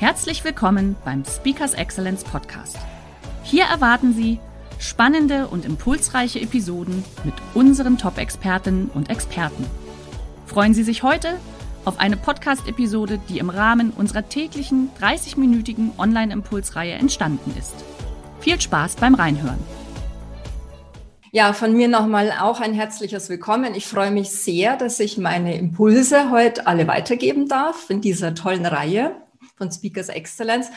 Herzlich willkommen beim Speakers Excellence Podcast. Hier erwarten Sie spannende und impulsreiche Episoden mit unseren Top-Expertinnen und Experten. Freuen Sie sich heute auf eine Podcast-Episode, die im Rahmen unserer täglichen 30-minütigen Online-Impulsreihe entstanden ist. Viel Spaß beim Reinhören. Ja, von mir nochmal auch ein herzliches Willkommen. Ich freue mich sehr, dass ich meine Impulse heute alle weitergeben darf in dieser tollen Reihe von Speakers Excellence.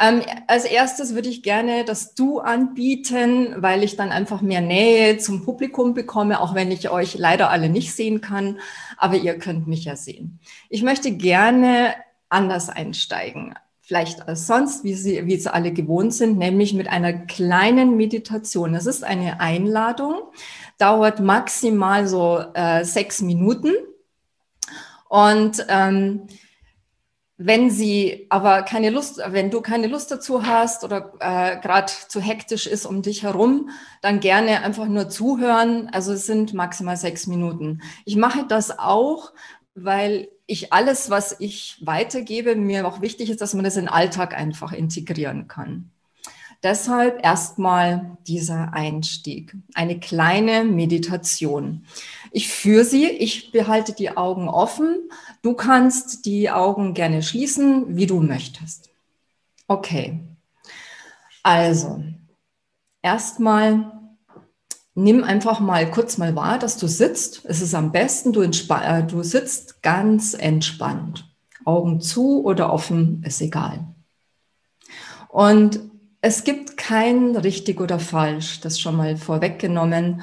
Ähm, als erstes würde ich gerne das Du anbieten, weil ich dann einfach mehr Nähe zum Publikum bekomme, auch wenn ich euch leider alle nicht sehen kann, aber ihr könnt mich ja sehen. Ich möchte gerne anders einsteigen, vielleicht als sonst, wie Sie, wie Sie alle gewohnt sind, nämlich mit einer kleinen Meditation. Das ist eine Einladung, dauert maximal so äh, sechs Minuten und ähm, wenn sie aber keine Lust, wenn du keine Lust dazu hast oder äh, gerade zu hektisch ist um dich herum, dann gerne einfach nur zuhören. Also es sind maximal sechs Minuten. Ich mache das auch, weil ich alles, was ich weitergebe, mir auch wichtig ist, dass man das in den Alltag einfach integrieren kann. Deshalb erstmal dieser Einstieg, eine kleine Meditation. Ich führe sie, ich behalte die Augen offen. Du kannst die Augen gerne schließen, wie du möchtest. Okay. Also, erstmal nimm einfach mal kurz mal wahr, dass du sitzt. Es ist am besten, du, äh, du sitzt ganz entspannt. Augen zu oder offen, ist egal. Und es gibt kein richtig oder falsch, das schon mal vorweggenommen.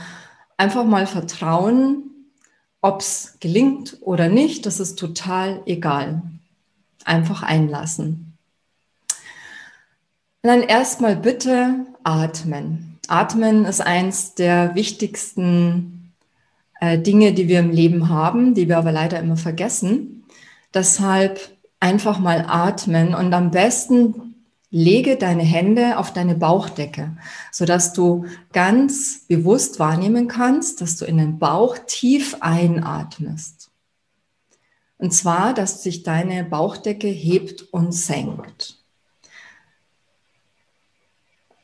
Einfach mal vertrauen, ob es gelingt oder nicht, das ist total egal. Einfach einlassen. Und dann erstmal bitte atmen. Atmen ist eins der wichtigsten äh, Dinge, die wir im Leben haben, die wir aber leider immer vergessen. Deshalb einfach mal atmen und am besten Lege deine Hände auf deine Bauchdecke, sodass du ganz bewusst wahrnehmen kannst, dass du in den Bauch tief einatmest. Und zwar, dass sich deine Bauchdecke hebt und senkt.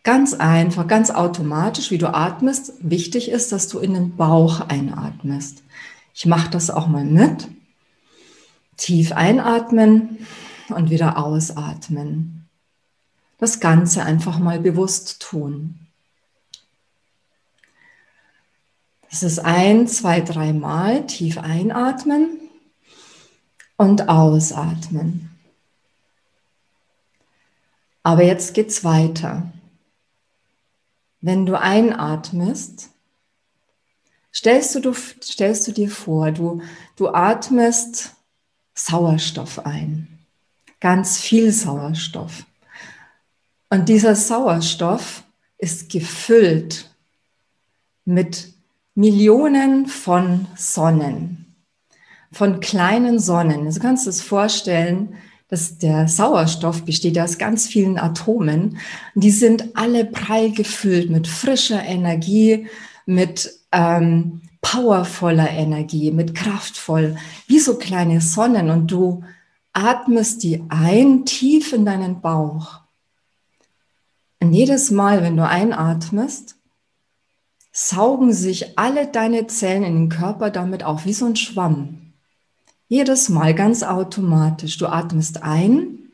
Ganz einfach, ganz automatisch, wie du atmest. Wichtig ist, dass du in den Bauch einatmest. Ich mache das auch mal mit. Tief einatmen und wieder ausatmen das Ganze einfach mal bewusst tun. Das ist ein, zwei, dreimal tief einatmen und ausatmen. Aber jetzt geht's weiter. Wenn du einatmest, stellst du, du, stellst du dir vor, du, du atmest Sauerstoff ein. Ganz viel Sauerstoff. Und dieser Sauerstoff ist gefüllt mit Millionen von Sonnen, von kleinen Sonnen. Also kannst du es vorstellen, dass der Sauerstoff besteht aus ganz vielen Atomen. Die sind alle prall gefüllt mit frischer Energie, mit ähm, powervoller Energie, mit kraftvoll, wie so kleine Sonnen. Und du atmest die ein tief in deinen Bauch und jedes Mal, wenn du einatmest, saugen sich alle deine Zellen in den Körper damit auf, wie so ein Schwamm. Jedes Mal ganz automatisch. Du atmest ein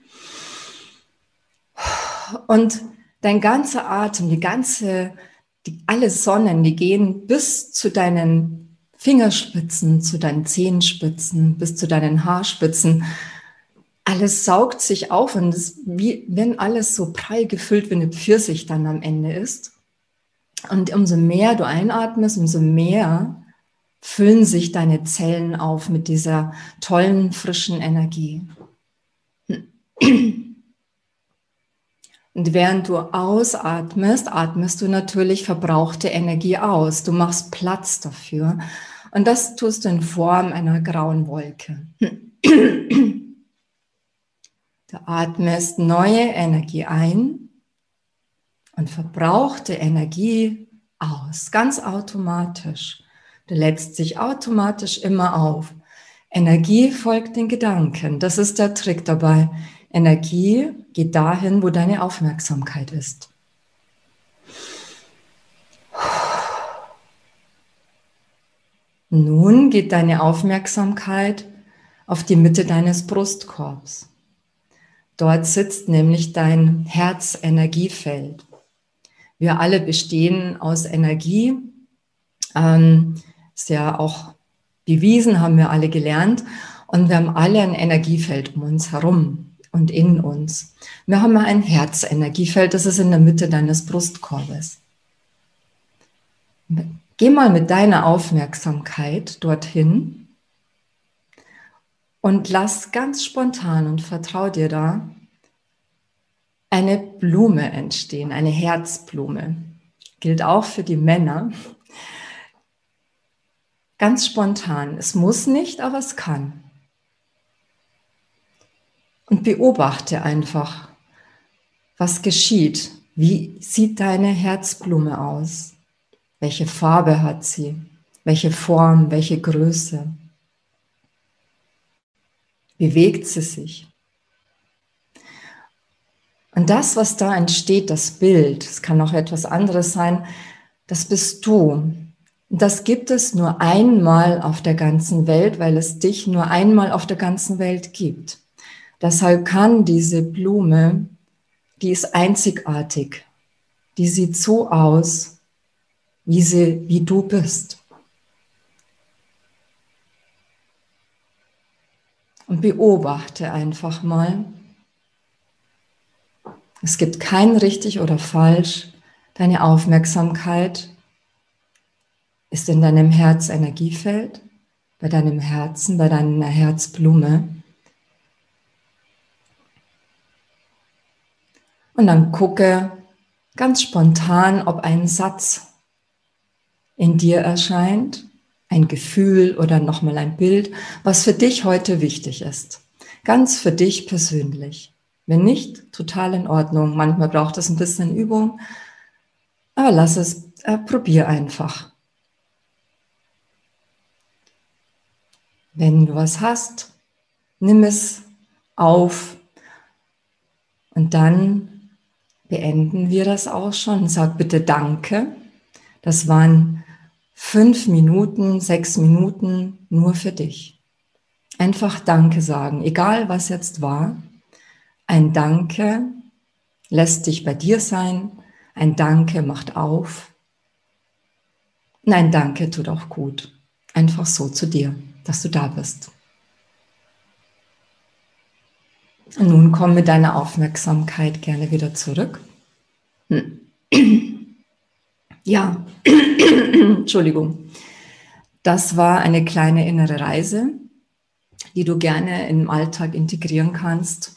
und dein ganzer Atem, die ganze, die, alle Sonnen, die gehen bis zu deinen Fingerspitzen, zu deinen Zehenspitzen, bis zu deinen Haarspitzen alles saugt sich auf und es wie wenn alles so prall gefüllt wie eine Pfirsich dann am Ende ist. Und umso mehr du einatmest, umso mehr füllen sich deine Zellen auf mit dieser tollen, frischen Energie. Und während du ausatmest, atmest du natürlich verbrauchte Energie aus. Du machst Platz dafür. Und das tust du in Form einer grauen Wolke. Du atmest neue Energie ein und verbrauchte Energie aus, ganz automatisch. Du lädst sich automatisch immer auf. Energie folgt den Gedanken. Das ist der Trick dabei. Energie geht dahin, wo deine Aufmerksamkeit ist. Nun geht deine Aufmerksamkeit auf die Mitte deines Brustkorbs. Dort sitzt nämlich dein Herzenergiefeld. Wir alle bestehen aus Energie. Ähm, ist ja auch bewiesen, haben wir alle gelernt. Und wir haben alle ein Energiefeld um uns herum und in uns. Wir haben ein Herzenergiefeld, das ist in der Mitte deines Brustkorbes. Geh mal mit deiner Aufmerksamkeit dorthin und lass ganz spontan und vertrau dir da eine Blume entstehen, eine Herzblume. Gilt auch für die Männer. Ganz spontan. Es muss nicht, aber es kann. Und beobachte einfach, was geschieht. Wie sieht deine Herzblume aus? Welche Farbe hat sie? Welche Form? Welche Größe? Bewegt sie sich? Und das, was da entsteht, das Bild, es kann auch etwas anderes sein, das bist du. Das gibt es nur einmal auf der ganzen Welt, weil es dich nur einmal auf der ganzen Welt gibt. Deshalb kann diese Blume, die ist einzigartig, die sieht so aus, wie sie, wie du bist. Und beobachte einfach mal, es gibt kein richtig oder falsch. Deine Aufmerksamkeit ist in deinem Herzenergiefeld, bei deinem Herzen, bei deiner Herzblume. Und dann gucke ganz spontan, ob ein Satz in dir erscheint, ein Gefühl oder nochmal ein Bild, was für dich heute wichtig ist. Ganz für dich persönlich. Wenn nicht, total in Ordnung. Manchmal braucht es ein bisschen Übung, aber lass es, äh, probier einfach. Wenn du was hast, nimm es auf und dann beenden wir das auch schon. Sag bitte Danke. Das waren fünf Minuten, sechs Minuten nur für dich. Einfach Danke sagen, egal was jetzt war. Ein Danke lässt dich bei dir sein. Ein Danke macht auf. Nein, Danke tut auch gut. Einfach so zu dir, dass du da bist. Und nun komm mit deiner Aufmerksamkeit gerne wieder zurück. Ja, Entschuldigung. Das war eine kleine innere Reise, die du gerne im Alltag integrieren kannst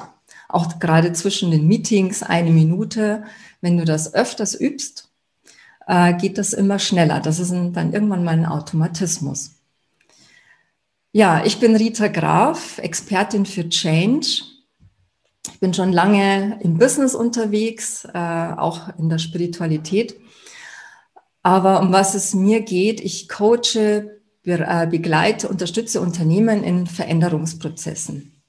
auch gerade zwischen den Meetings eine Minute. Wenn du das öfters übst, äh, geht das immer schneller. Das ist dann irgendwann mal ein Automatismus. Ja, ich bin Rita Graf, Expertin für Change. Ich bin schon lange im Business unterwegs, äh, auch in der Spiritualität. Aber um was es mir geht, ich coache, äh, begleite, unterstütze Unternehmen in Veränderungsprozessen.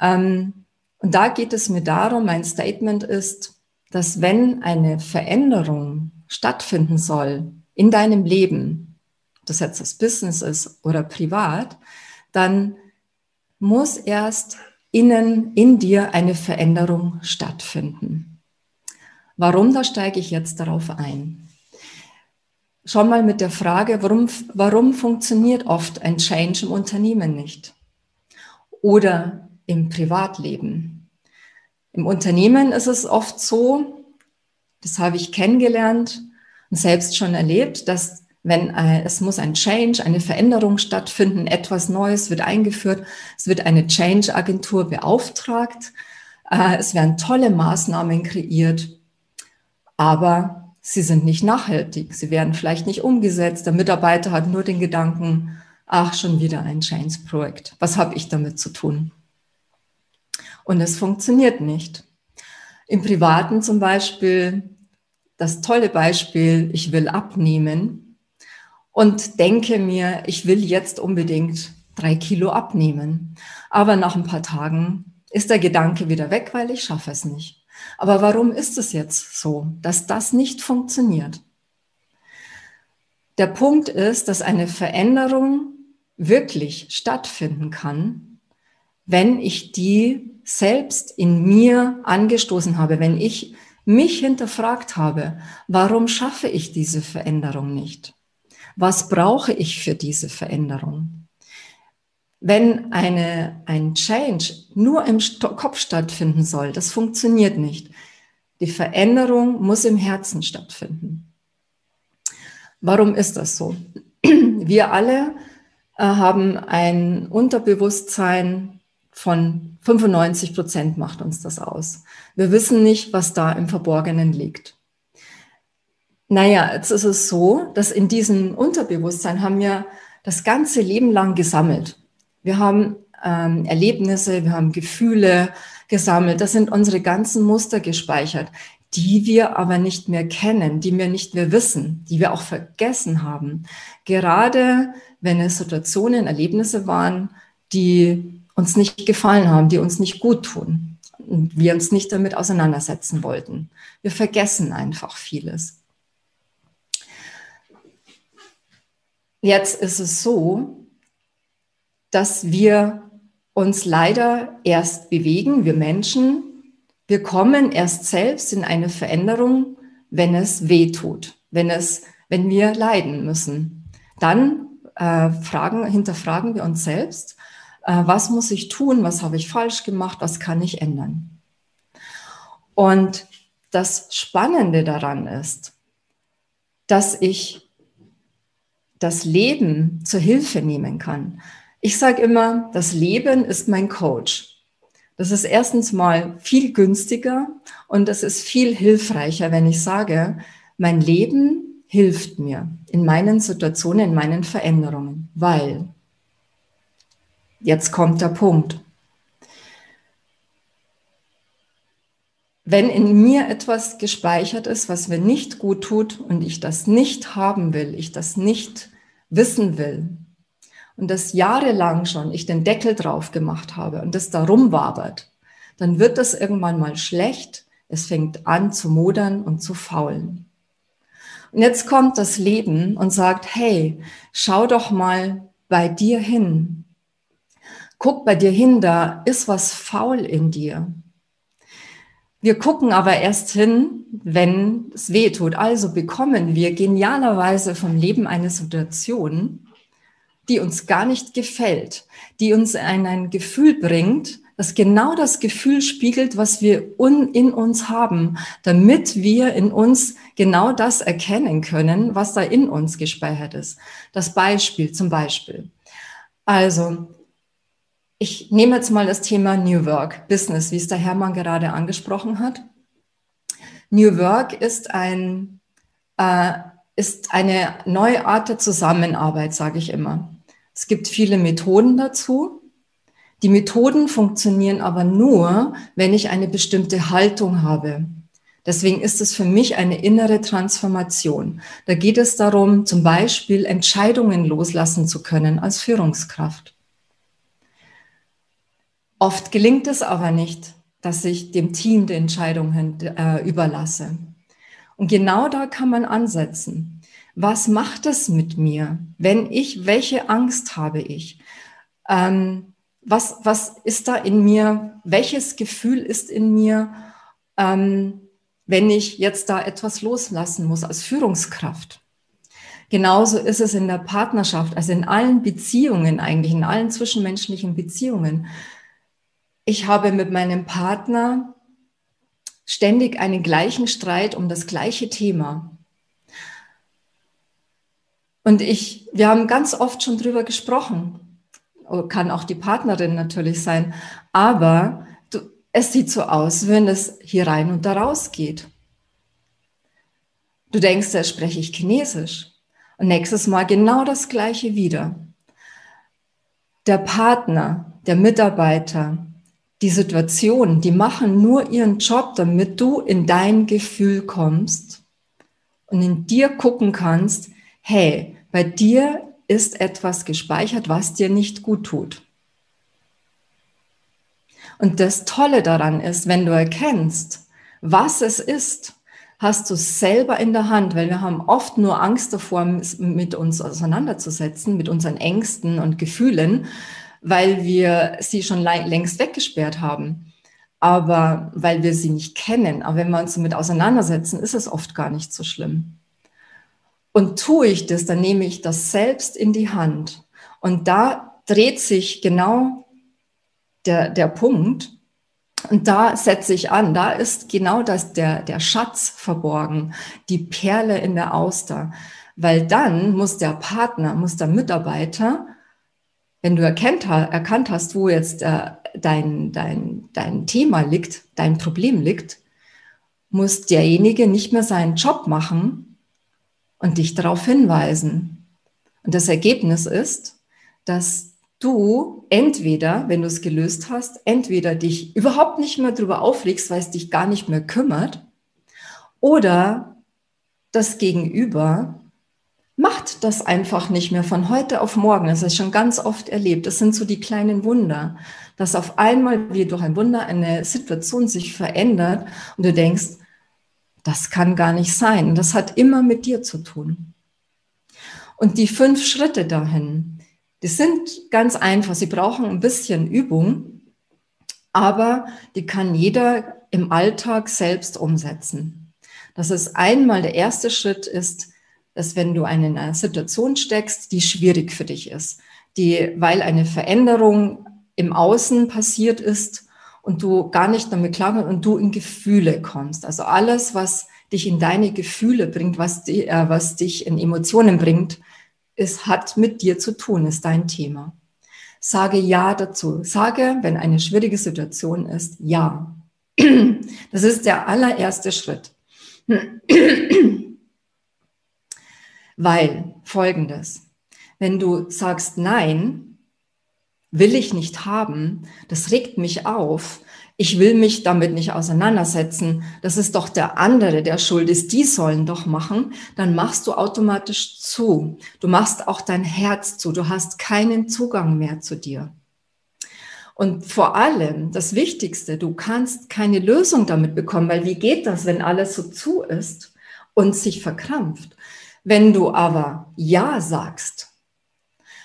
Ähm, und da geht es mir darum, mein Statement ist, dass wenn eine Veränderung stattfinden soll in deinem Leben, das jetzt das Business ist oder privat, dann muss erst innen in dir eine Veränderung stattfinden. Warum, da steige ich jetzt darauf ein. Schon mal mit der Frage, warum, warum funktioniert oft ein Change im Unternehmen nicht? Oder im Privatleben. Im Unternehmen ist es oft so, das habe ich kennengelernt und selbst schon erlebt, dass wenn äh, es muss ein Change, eine Veränderung stattfinden, etwas Neues wird eingeführt, es wird eine Change-Agentur beauftragt, Äh, es werden tolle Maßnahmen kreiert, aber sie sind nicht nachhaltig. Sie werden vielleicht nicht umgesetzt. Der Mitarbeiter hat nur den Gedanken, ach, schon wieder ein Change-Projekt. Was habe ich damit zu tun? Und es funktioniert nicht. Im Privaten zum Beispiel, das tolle Beispiel, ich will abnehmen und denke mir, ich will jetzt unbedingt drei Kilo abnehmen. Aber nach ein paar Tagen ist der Gedanke wieder weg, weil ich schaffe es nicht. Aber warum ist es jetzt so, dass das nicht funktioniert? Der Punkt ist, dass eine Veränderung wirklich stattfinden kann, wenn ich die selbst in mir angestoßen habe, wenn ich mich hinterfragt habe, warum schaffe ich diese Veränderung nicht? Was brauche ich für diese Veränderung? Wenn eine, ein Change nur im Kopf stattfinden soll, das funktioniert nicht. Die Veränderung muss im Herzen stattfinden. Warum ist das so? Wir alle äh, haben ein Unterbewusstsein von 95 Prozent macht uns das aus. Wir wissen nicht, was da im Verborgenen liegt. Naja, jetzt ist es so, dass in diesem Unterbewusstsein haben wir das ganze Leben lang gesammelt. Wir haben ähm, Erlebnisse, wir haben Gefühle gesammelt. Das sind unsere ganzen Muster gespeichert, die wir aber nicht mehr kennen, die wir nicht mehr wissen, die wir auch vergessen haben. Gerade wenn es Situationen, Erlebnisse waren, die uns nicht gefallen haben, die uns nicht gut tun und wir uns nicht damit auseinandersetzen wollten. Wir vergessen einfach vieles. Jetzt ist es so, dass wir uns leider erst bewegen, wir Menschen, wir kommen erst selbst in eine Veränderung, wenn es weh tut, wenn es, wenn wir leiden müssen. Dann äh, fragen, hinterfragen wir uns selbst, äh, was muss ich tun, was habe ich falsch gemacht, was kann ich ändern. Und das Spannende daran ist, dass ich das Leben zur Hilfe nehmen kann. Ich sage immer, das Leben ist mein Coach. Das ist erstens mal viel günstiger und es ist viel hilfreicher, wenn ich sage, mein Leben hilft mir in meinen Situationen, in meinen Veränderungen, weil jetzt kommt der Punkt. Wenn in mir etwas gespeichert ist, was mir nicht gut tut und ich das nicht haben will, ich das nicht wissen will und das jahrelang schon ich den Deckel drauf gemacht habe und das da rumwabert, dann wird das irgendwann mal schlecht. Es fängt an zu modern und zu faulen. Und jetzt kommt das Leben und sagt, hey, schau doch mal bei dir hin. Guck bei dir hin, da ist was faul in dir. Wir gucken aber erst hin, wenn es weh tut. Also bekommen wir genialerweise vom Leben eine Situation, die uns gar nicht gefällt, die uns in ein Gefühl bringt, das genau das Gefühl spiegelt, was wir in uns haben, damit wir in uns genau das erkennen können, was da in uns gespeichert ist. Das Beispiel zum Beispiel. Also, ich nehme jetzt mal das Thema New Work, Business, wie es der Hermann gerade angesprochen hat. New Work ist ein, äh, ist eine neue Art der Zusammenarbeit, sage ich immer. Es gibt viele Methoden dazu. Die Methoden funktionieren aber nur, wenn ich eine bestimmte Haltung habe. Deswegen ist es für mich eine innere Transformation. Da geht es darum, zum Beispiel Entscheidungen loslassen zu können als Führungskraft. Oft gelingt es aber nicht, dass ich dem Team die Entscheidungen äh, überlasse. Und genau da kann man ansetzen. Was macht es mit mir, wenn ich, welche Angst habe ich? Ähm, was, was ist da in mir? Welches Gefühl ist in mir, ähm, wenn ich jetzt da etwas loslassen muss als Führungskraft? Genauso ist es in der Partnerschaft, also in allen Beziehungen eigentlich, in allen zwischenmenschlichen Beziehungen. Ich habe mit meinem Partner ständig einen gleichen Streit um das gleiche Thema. Und ich, wir haben ganz oft schon drüber gesprochen kann auch die Partnerin natürlich sein. Aber du, es sieht so aus, wenn es hier rein und da raus geht. Du denkst, da spreche ich Chinesisch. Und nächstes Mal genau das gleiche wieder. Der Partner, der Mitarbeiter, die Situation, die machen nur ihren Job, damit du in dein Gefühl kommst und in dir gucken kannst, hey, bei dir ist etwas gespeichert, was dir nicht gut tut. Und das Tolle daran ist, wenn du erkennst, was es ist, hast du es selber in der Hand, weil wir haben oft nur Angst davor, mit uns auseinanderzusetzen, mit unseren Ängsten und Gefühlen, weil wir sie schon längst weggesperrt haben. Aber weil wir sie nicht kennen. Aber wenn wir uns damit auseinandersetzen, ist es oft gar nicht so schlimm. Und tue ich das, dann nehme ich das selbst in die Hand. Und da dreht sich genau der, der Punkt. Und da setze ich an, da ist genau das, der, der Schatz verborgen, die Perle in der Auster. Weil dann muss der Partner, muss der Mitarbeiter, wenn du erkennt, erkannt hast, wo jetzt äh, dein, dein, dein Thema liegt, dein Problem liegt, muss derjenige nicht mehr seinen Job machen, und dich darauf hinweisen. Und das Ergebnis ist, dass du entweder, wenn du es gelöst hast, entweder dich überhaupt nicht mehr darüber aufregst, weil es dich gar nicht mehr kümmert, oder das Gegenüber macht das einfach nicht mehr von heute auf morgen. Das ist schon ganz oft erlebt. Das sind so die kleinen Wunder, dass auf einmal wie durch ein Wunder eine Situation sich verändert und du denkst, das kann gar nicht sein. Das hat immer mit dir zu tun. Und die fünf Schritte dahin, die sind ganz einfach. Sie brauchen ein bisschen Übung, aber die kann jeder im Alltag selbst umsetzen. Das ist einmal der erste Schritt ist, dass wenn du in einer Situation steckst, die schwierig für dich ist, die, weil eine Veränderung im Außen passiert ist und du gar nicht damit klarkommst und du in Gefühle kommst. Also alles, was dich in deine Gefühle bringt, was, die, äh, was dich in Emotionen bringt, es hat mit dir zu tun, ist dein Thema. Sage Ja dazu. Sage, wenn eine schwierige Situation ist, Ja. Das ist der allererste Schritt. Weil folgendes, wenn du sagst Nein, will ich nicht haben, das regt mich auf, ich will mich damit nicht auseinandersetzen, das ist doch der andere, der schuld ist, die sollen doch machen, dann machst du automatisch zu. Du machst auch dein Herz zu, du hast keinen Zugang mehr zu dir. Und vor allem, das Wichtigste, du kannst keine Lösung damit bekommen, weil wie geht das, wenn alles so zu ist und sich verkrampft? Wenn du aber Ja sagst,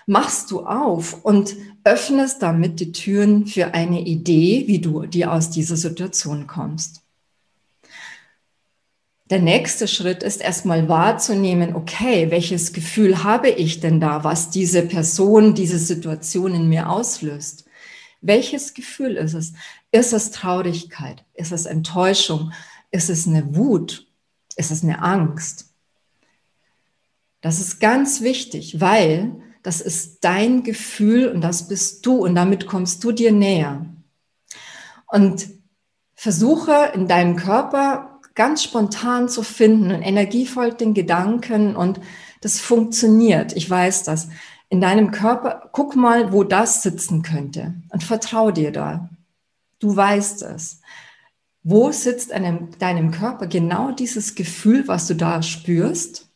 machst du auf und öffnest damit die Türen für eine Idee, wie du dir aus dieser Situation kommst. Der nächste Schritt ist erstmal wahrzunehmen, okay, welches Gefühl habe ich denn da, was diese Person, diese Situation in mir auslöst? Welches Gefühl ist es? Ist es Traurigkeit? Ist es Enttäuschung? Ist es eine Wut? Ist es eine Angst? Das ist ganz wichtig, weil das ist dein Gefühl und das bist du und damit kommst du dir näher. Und versuche in deinem Körper ganz spontan zu finden und energievoll den Gedanken und das funktioniert. Ich weiß das. In deinem Körper, guck mal, wo das sitzen könnte und vertrau dir da. Du weißt es. Wo sitzt in deinem Körper genau dieses Gefühl, was du da spürst?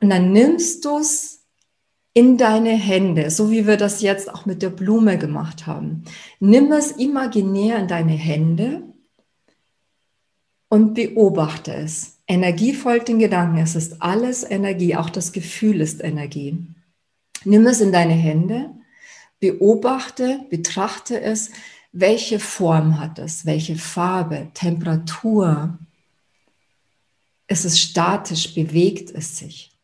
Und dann nimmst du es in deine Hände, so wie wir das jetzt auch mit der Blume gemacht haben. Nimm es imaginär in deine Hände und beobachte es. Energie folgt den Gedanken. Es ist alles Energie, auch das Gefühl ist Energie. Nimm es in deine Hände, beobachte, betrachte es. Welche Form hat es? Welche Farbe? Temperatur? Ist es statisch? Bewegt es sich?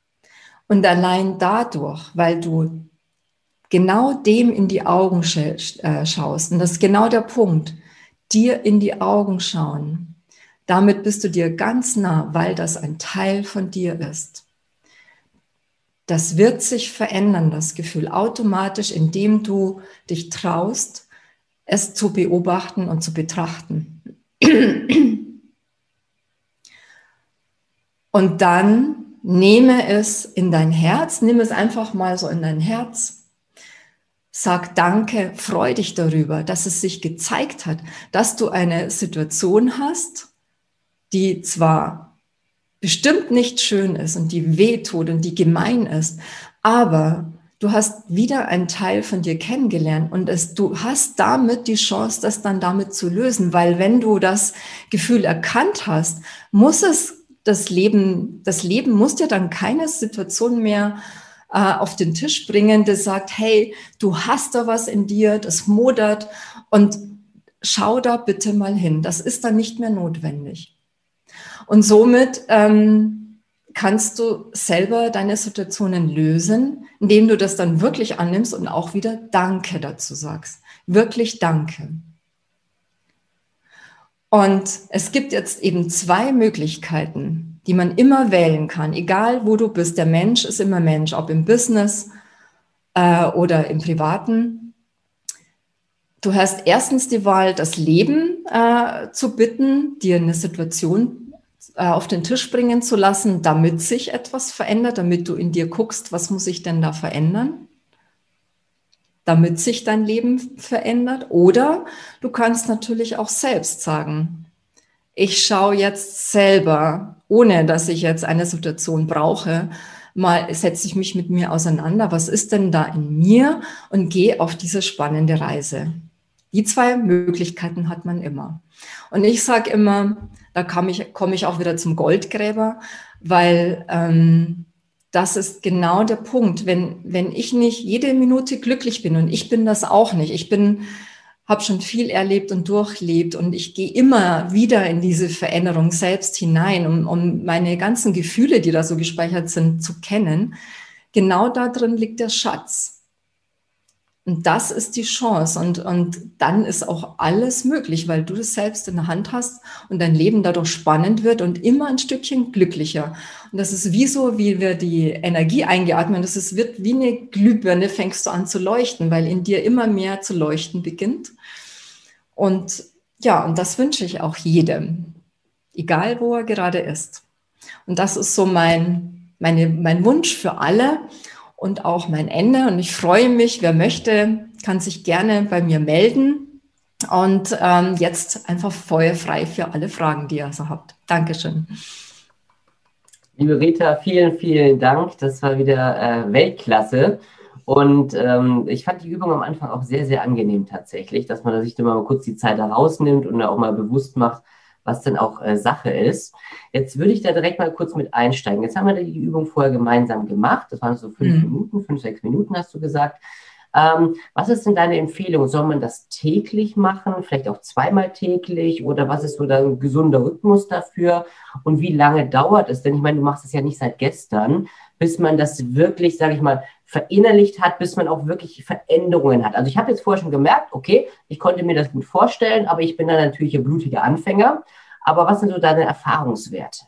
Und allein dadurch, weil du genau dem in die Augen äh, schaust, und das ist genau der Punkt, dir in die Augen schauen, damit bist du dir ganz nah, weil das ein Teil von dir ist. Das wird sich verändern, das Gefühl, automatisch, indem du dich traust, es zu beobachten und zu betrachten. Und dann nehme es in dein Herz, nimm es einfach mal so in dein Herz. Sag Danke, freu dich darüber, dass es sich gezeigt hat, dass du eine Situation hast, die zwar bestimmt nicht schön ist und die weh tut und die gemein ist, aber du hast wieder einen Teil von dir kennengelernt und es, du hast damit die Chance, das dann damit zu lösen, weil wenn du das Gefühl erkannt hast, muss es das Leben, das Leben muss dir dann keine Situation mehr äh, auf den Tisch bringen, das sagt, hey, du hast da was in dir, das modert und schau da bitte mal hin. Das ist dann nicht mehr notwendig. Und somit ähm, kannst du selber deine Situationen lösen, indem du das dann wirklich annimmst und auch wieder Danke dazu sagst. Wirklich Danke. Und es gibt jetzt eben zwei Möglichkeiten, die man immer wählen kann, egal wo du bist. Der Mensch ist immer Mensch, ob im Business äh, oder im Privaten. Du hast erstens die Wahl, das Leben äh, zu bitten, dir eine Situation äh, auf den Tisch bringen zu lassen, damit sich etwas verändert, damit du in dir guckst, was muss ich denn da verändern damit sich dein Leben verändert. Oder du kannst natürlich auch selbst sagen, ich schaue jetzt selber, ohne dass ich jetzt eine Situation brauche, mal setze ich mich mit mir auseinander, was ist denn da in mir und gehe auf diese spannende Reise. Die zwei Möglichkeiten hat man immer. Und ich sage immer, da komme ich, komme ich auch wieder zum Goldgräber, weil ähm, das ist genau der Punkt. Wenn, wenn ich nicht jede Minute glücklich bin und ich bin das auch nicht, ich bin, habe schon viel erlebt und durchlebt und ich gehe immer wieder in diese Veränderung selbst hinein, um, um meine ganzen Gefühle, die da so gespeichert sind, zu kennen. Genau da drin liegt der Schatz. Und das ist die Chance. Und, und dann ist auch alles möglich, weil du das selbst in der Hand hast und dein Leben dadurch spannend wird und immer ein Stückchen glücklicher. Und das ist wie so, wie wir die Energie eingeatmen. Das ist, wird wie eine Glühbirne, fängst du an zu leuchten, weil in dir immer mehr zu leuchten beginnt. Und ja, und das wünsche ich auch jedem, egal wo er gerade ist. Und das ist so mein, meine, mein Wunsch für alle und auch mein Ende. Und ich freue mich, wer möchte, kann sich gerne bei mir melden. Und ähm, jetzt einfach feuerfrei für alle Fragen, die ihr so habt. Dankeschön. Liebe Rita, vielen, vielen Dank. Das war wieder äh, Weltklasse. Und ähm, ich fand die Übung am Anfang auch sehr, sehr angenehm tatsächlich, dass man sich immer mal kurz die Zeit da rausnimmt und auch mal bewusst macht, was denn auch äh, Sache ist. Jetzt würde ich da direkt mal kurz mit einsteigen. Jetzt haben wir die Übung vorher gemeinsam gemacht. Das waren so fünf mhm. Minuten, fünf, sechs Minuten hast du gesagt. Ähm, was ist denn deine Empfehlung? Soll man das täglich machen, vielleicht auch zweimal täglich oder was ist so ein gesunder Rhythmus dafür? Und wie lange dauert es? Denn ich meine, du machst es ja nicht seit gestern, bis man das wirklich, sage ich mal, verinnerlicht hat, bis man auch wirklich Veränderungen hat. Also ich habe jetzt vorher schon gemerkt, okay, ich konnte mir das gut vorstellen, aber ich bin dann natürlich ein blutiger Anfänger. Aber was sind so deine Erfahrungswerte?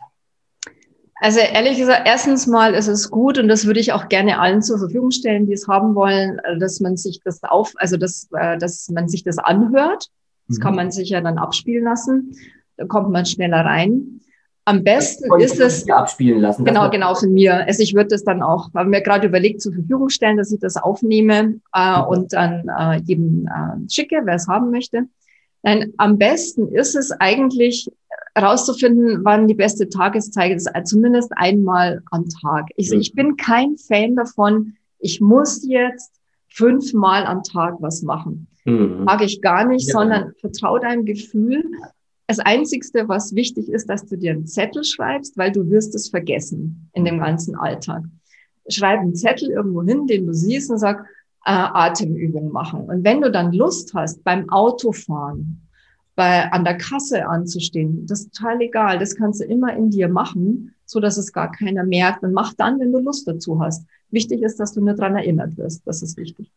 Also ehrlich gesagt, erstens mal ist es gut und das würde ich auch gerne allen zur Verfügung stellen, die es haben wollen, dass man sich das auf, also dass, äh, dass man sich das anhört. Das mhm. kann man sich ja dann abspielen lassen. Da kommt man schneller rein. Am besten ist es abspielen lassen. Genau, genau von mir. Also ich würde das dann auch, haben mir gerade überlegt, zur Verfügung stellen, dass ich das aufnehme äh, mhm. und dann äh, jedem äh, schicke, wer es haben möchte. Nein, am besten ist es eigentlich herauszufinden, wann die beste Tageszeit ist, also zumindest einmal am Tag. Ich, ich bin kein Fan davon, ich muss jetzt fünfmal am Tag was machen. Mhm. Mag ich gar nicht, ja. sondern vertraue deinem Gefühl. Das Einzigste, was wichtig ist, dass du dir einen Zettel schreibst, weil du wirst es vergessen in dem ganzen Alltag. Schreib einen Zettel irgendwo hin, den du siehst und sag, äh, Atemübungen machen. Und wenn du dann Lust hast, beim Autofahren bei, an der Kasse anzustehen, das ist total egal. Das kannst du immer in dir machen, so dass es gar keiner merkt. Und mach dann, wenn du Lust dazu hast. Wichtig ist, dass du nur dran erinnert wirst. Das ist wichtig.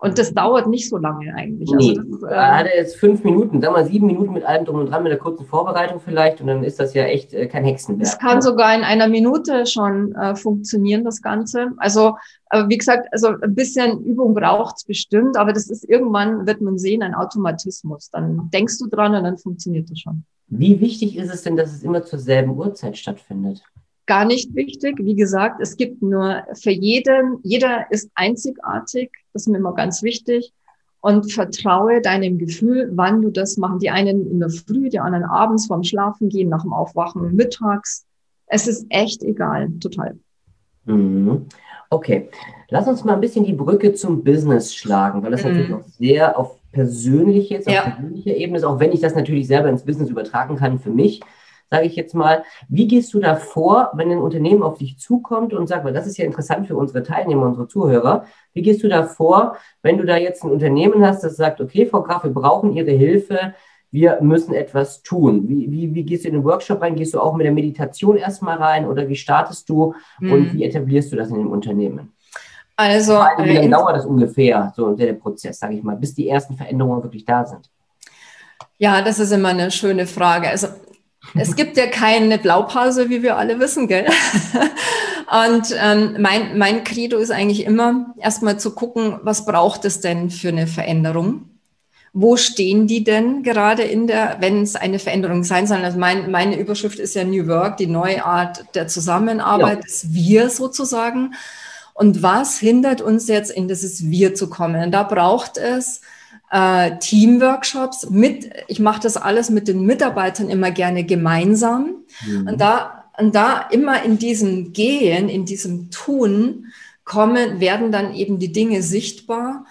Und das dauert nicht so lange eigentlich. Also nee, also das, äh, hat er jetzt fünf Minuten, sag mal sieben Minuten mit allem drum und dran, mit der kurzen Vorbereitung vielleicht und dann ist das ja echt äh, kein Hexenwerk. Es kann sogar in einer Minute schon äh, funktionieren, das Ganze. Also Aber wie gesagt, also ein bisschen Übung braucht es bestimmt, aber das ist irgendwann, wird man sehen, ein Automatismus. Dann denkst du dran und dann funktioniert das schon. Wie wichtig ist es denn, dass es immer zur selben Uhrzeit stattfindet? Gar nicht wichtig. Wie gesagt, es gibt nur für jeden, jeder ist einzigartig. Das ist mir immer ganz wichtig. Und vertraue deinem Gefühl, wann du das machen. Die einen in der Früh, die anderen abends vorm Schlafen gehen, nach dem Aufwachen mittags. Es ist echt egal, total. Mhm. Okay, lass uns mal ein bisschen die Brücke zum Business schlagen, weil das mhm. natürlich auch sehr auf jetzt auf ja. persönlicher Ebene ist, auch wenn ich das natürlich selber ins Business übertragen kann für mich, sage ich jetzt mal. Wie gehst du da vor, wenn ein Unternehmen auf dich zukommt und sagt, weil das ist ja interessant für unsere Teilnehmer, unsere Zuhörer, wie gehst du da vor, wenn du da jetzt ein Unternehmen hast, das sagt, okay, Frau Graf, wir brauchen Ihre Hilfe, wir müssen etwas tun. Wie, wie, wie gehst du in den Workshop rein? Gehst du auch mit der Meditation erstmal rein oder wie startest du mhm. und wie etablierst du das in dem Unternehmen? Also, wie lange äh, dauert das ungefähr, so der, der Prozess, sage ich mal, bis die ersten Veränderungen wirklich da sind? Ja, das ist immer eine schöne Frage. Also es gibt ja keine Blaupause, wie wir alle wissen, gell? Und ähm, mein, mein Credo ist eigentlich immer, erstmal zu gucken, was braucht es denn für eine Veränderung? Wo stehen die denn gerade in der, wenn es eine Veränderung sein soll? Also mein, meine Überschrift ist ja New Work, die neue Art der Zusammenarbeit, ja. das Wir sozusagen. Und was hindert uns jetzt in dieses Wir zu kommen? Und da braucht es äh, Teamworkshops mit, ich mache das alles mit den Mitarbeitern immer gerne gemeinsam. Mhm. Und da, und da immer in diesem Gehen, in diesem Tun kommen, werden dann eben die Dinge sichtbar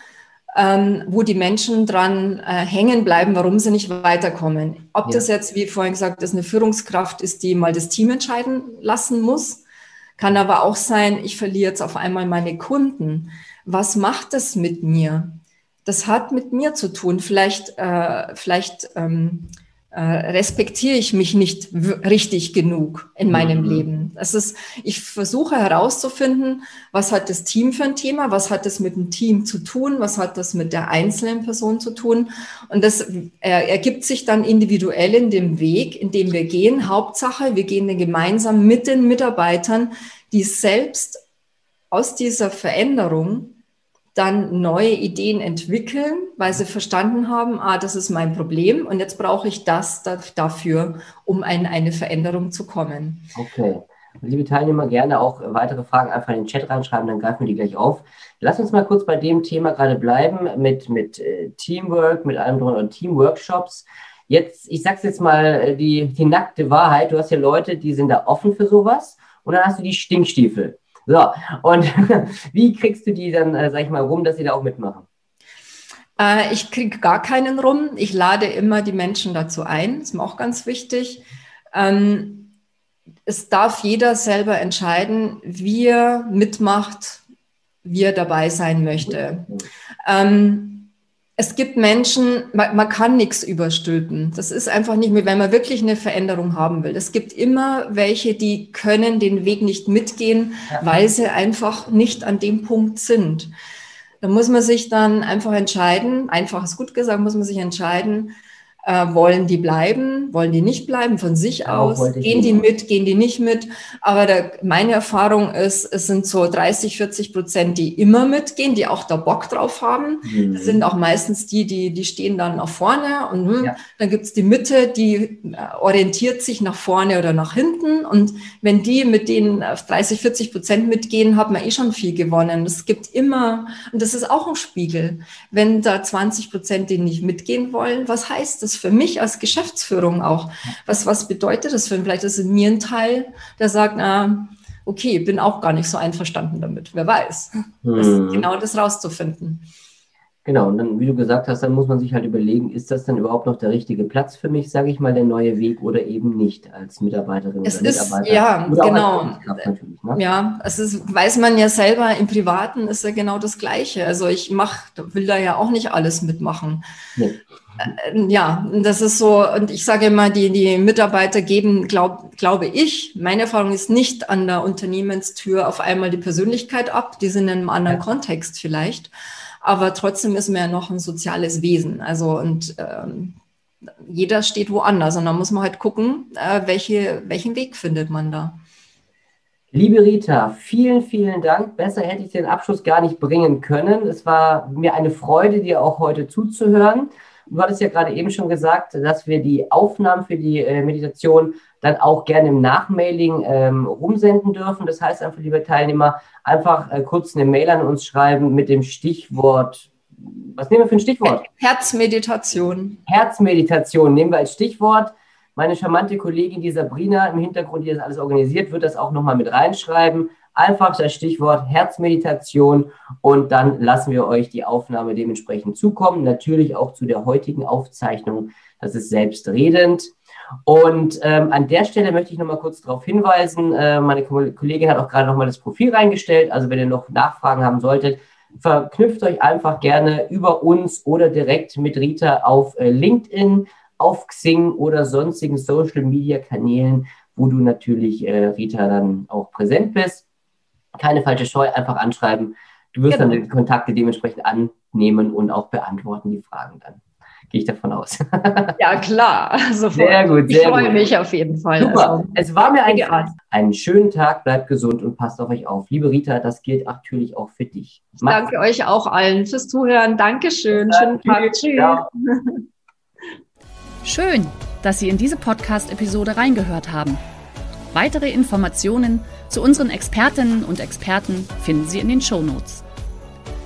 ähm, wo die Menschen dran äh, hängen bleiben, warum sie nicht weiterkommen. Ob ja. das jetzt, wie vorhin gesagt, ist eine Führungskraft ist, die mal das Team entscheiden lassen muss, kann aber auch sein, ich verliere jetzt auf einmal meine Kunden. Was macht das mit mir? Das hat mit mir zu tun. Vielleicht, äh, vielleicht ähm, äh, respektiere ich mich nicht richtig genug in meinem mhm. Leben. Das ist, ich versuche herauszufinden, was hat das Team für ein Thema, was hat das mit dem Team zu tun, was hat das mit der einzelnen Person zu tun. Und das äh, ergibt sich dann individuell in dem Weg, in dem wir gehen. Hauptsache, wir gehen gemeinsam mit den Mitarbeitern, die selbst aus dieser Veränderung dann neue Ideen entwickeln, weil sie verstanden haben, ah, das ist mein Problem und jetzt brauche ich das dafür, um in eine Veränderung zu kommen. Okay. Liebe Teilnehmer, gerne auch weitere Fragen einfach in den Chat reinschreiben, dann greifen wir die gleich auf. Lass uns mal kurz bei dem Thema gerade bleiben mit, mit äh, Teamwork, mit allem drum und Teamworkshops. Jetzt, ich sag's jetzt mal, äh, die, die nackte Wahrheit, du hast ja Leute, die sind da offen für sowas und dann hast du die Stinkstiefel. So, und wie kriegst du die dann, äh, sag ich mal, rum, dass sie da auch mitmachen? Äh, ich kriege gar keinen rum. Ich lade immer die Menschen dazu ein. Das ist mir auch ganz wichtig. Ähm, es darf jeder selber entscheiden, wie er mitmacht, wie er dabei sein möchte. Ähm, es gibt Menschen, man, man, kann nichts überstülpen. Das ist einfach nicht mehr, wenn man wirklich eine Veränderung haben will. Es gibt immer welche, die können den Weg nicht mitgehen, ja. weil sie einfach nicht an dem Punkt sind. Da muss man sich dann einfach entscheiden, einfach ist gut gesagt, muss man sich entscheiden, äh, wollen die bleiben? Wollen die nicht bleiben von sich ja, aus? Gehen die mit? Gehen die nicht mit? Aber der, meine Erfahrung ist, es sind so 30, 40 Prozent, die immer mitgehen, die auch da Bock drauf haben. Mhm. Das sind auch meistens die, die, die stehen dann nach vorne und hm, ja. dann gibt's die Mitte, die äh, orientiert sich nach vorne oder nach hinten. Und wenn die mit den 30, 40 Prozent mitgehen, hat man eh schon viel gewonnen. Es gibt immer, und das ist auch ein Spiegel, wenn da 20 Prozent, die nicht mitgehen wollen, was heißt das? Das für mich als Geschäftsführung auch? Was, was bedeutet das für ihn? Vielleicht ist in mir ein Teil, der sagt, na, okay, bin auch gar nicht so einverstanden damit. Wer weiß. Das, mhm. Genau das rauszufinden. Genau, und dann, wie du gesagt hast, dann muss man sich halt überlegen, ist das denn überhaupt noch der richtige Platz für mich, sage ich mal, der neue Weg oder eben nicht als Mitarbeiterin es oder ist, Mitarbeiter? Ja, oder genau. Ne? Ja, es ist, weiß man ja selber, im Privaten ist ja genau das Gleiche. Also ich mach, will da ja auch nicht alles mitmachen. Nee. Äh, ja, das ist so, und ich sage immer, die, die Mitarbeiter geben, glaub, glaube ich, meine Erfahrung ist nicht an der Unternehmenstür auf einmal die Persönlichkeit ab, die sind in einem anderen ja. Kontext vielleicht, aber trotzdem ist man ja noch ein soziales Wesen. Also und ähm, jeder steht woanders und da muss man halt gucken, äh, welche, welchen Weg findet man da. Liebe Rita, vielen, vielen Dank. Besser hätte ich den Abschluss gar nicht bringen können. Es war mir eine Freude, dir auch heute zuzuhören. Du hattest ja gerade eben schon gesagt, dass wir die Aufnahmen für die äh, Meditation dann auch gerne im Nachmailing ähm, rumsenden dürfen. Das heißt einfach, liebe Teilnehmer, einfach äh, kurz eine Mail an uns schreiben mit dem Stichwort. Was nehmen wir für ein Stichwort? Herzmeditation. Herzmeditation nehmen wir als Stichwort. Meine charmante Kollegin, die Sabrina im Hintergrund, die das alles organisiert, wird das auch nochmal mit reinschreiben. Einfach das Stichwort Herzmeditation und dann lassen wir euch die Aufnahme dementsprechend zukommen. Natürlich auch zu der heutigen Aufzeichnung. Das ist selbstredend. Und ähm, an der Stelle möchte ich nochmal kurz darauf hinweisen, äh, meine Kollegin hat auch gerade nochmal das Profil reingestellt. Also wenn ihr noch Nachfragen haben solltet, verknüpft euch einfach gerne über uns oder direkt mit Rita auf äh, LinkedIn auf Xing oder sonstigen Social Media Kanälen, wo du natürlich äh, Rita dann auch präsent bist. Keine falsche Scheu, einfach anschreiben. Du wirst genau. dann die Kontakte dementsprechend annehmen und auch beantworten die Fragen dann. Gehe ich davon aus. ja, klar. Sofort. Sehr gut, sehr Ich freue mich auf jeden Fall. Super. Also, es war mir ein Spaß. Einen schönen Tag, bleibt gesund und passt auf euch auf. Liebe Rita, das gilt natürlich auch für dich. Ich danke euch auch allen fürs Zuhören. Dankeschön. Schönen Tag. Tschüss. Ja. Schön, dass Sie in diese Podcast-Episode reingehört haben. Weitere Informationen zu unseren Expertinnen und Experten finden Sie in den Show Notes.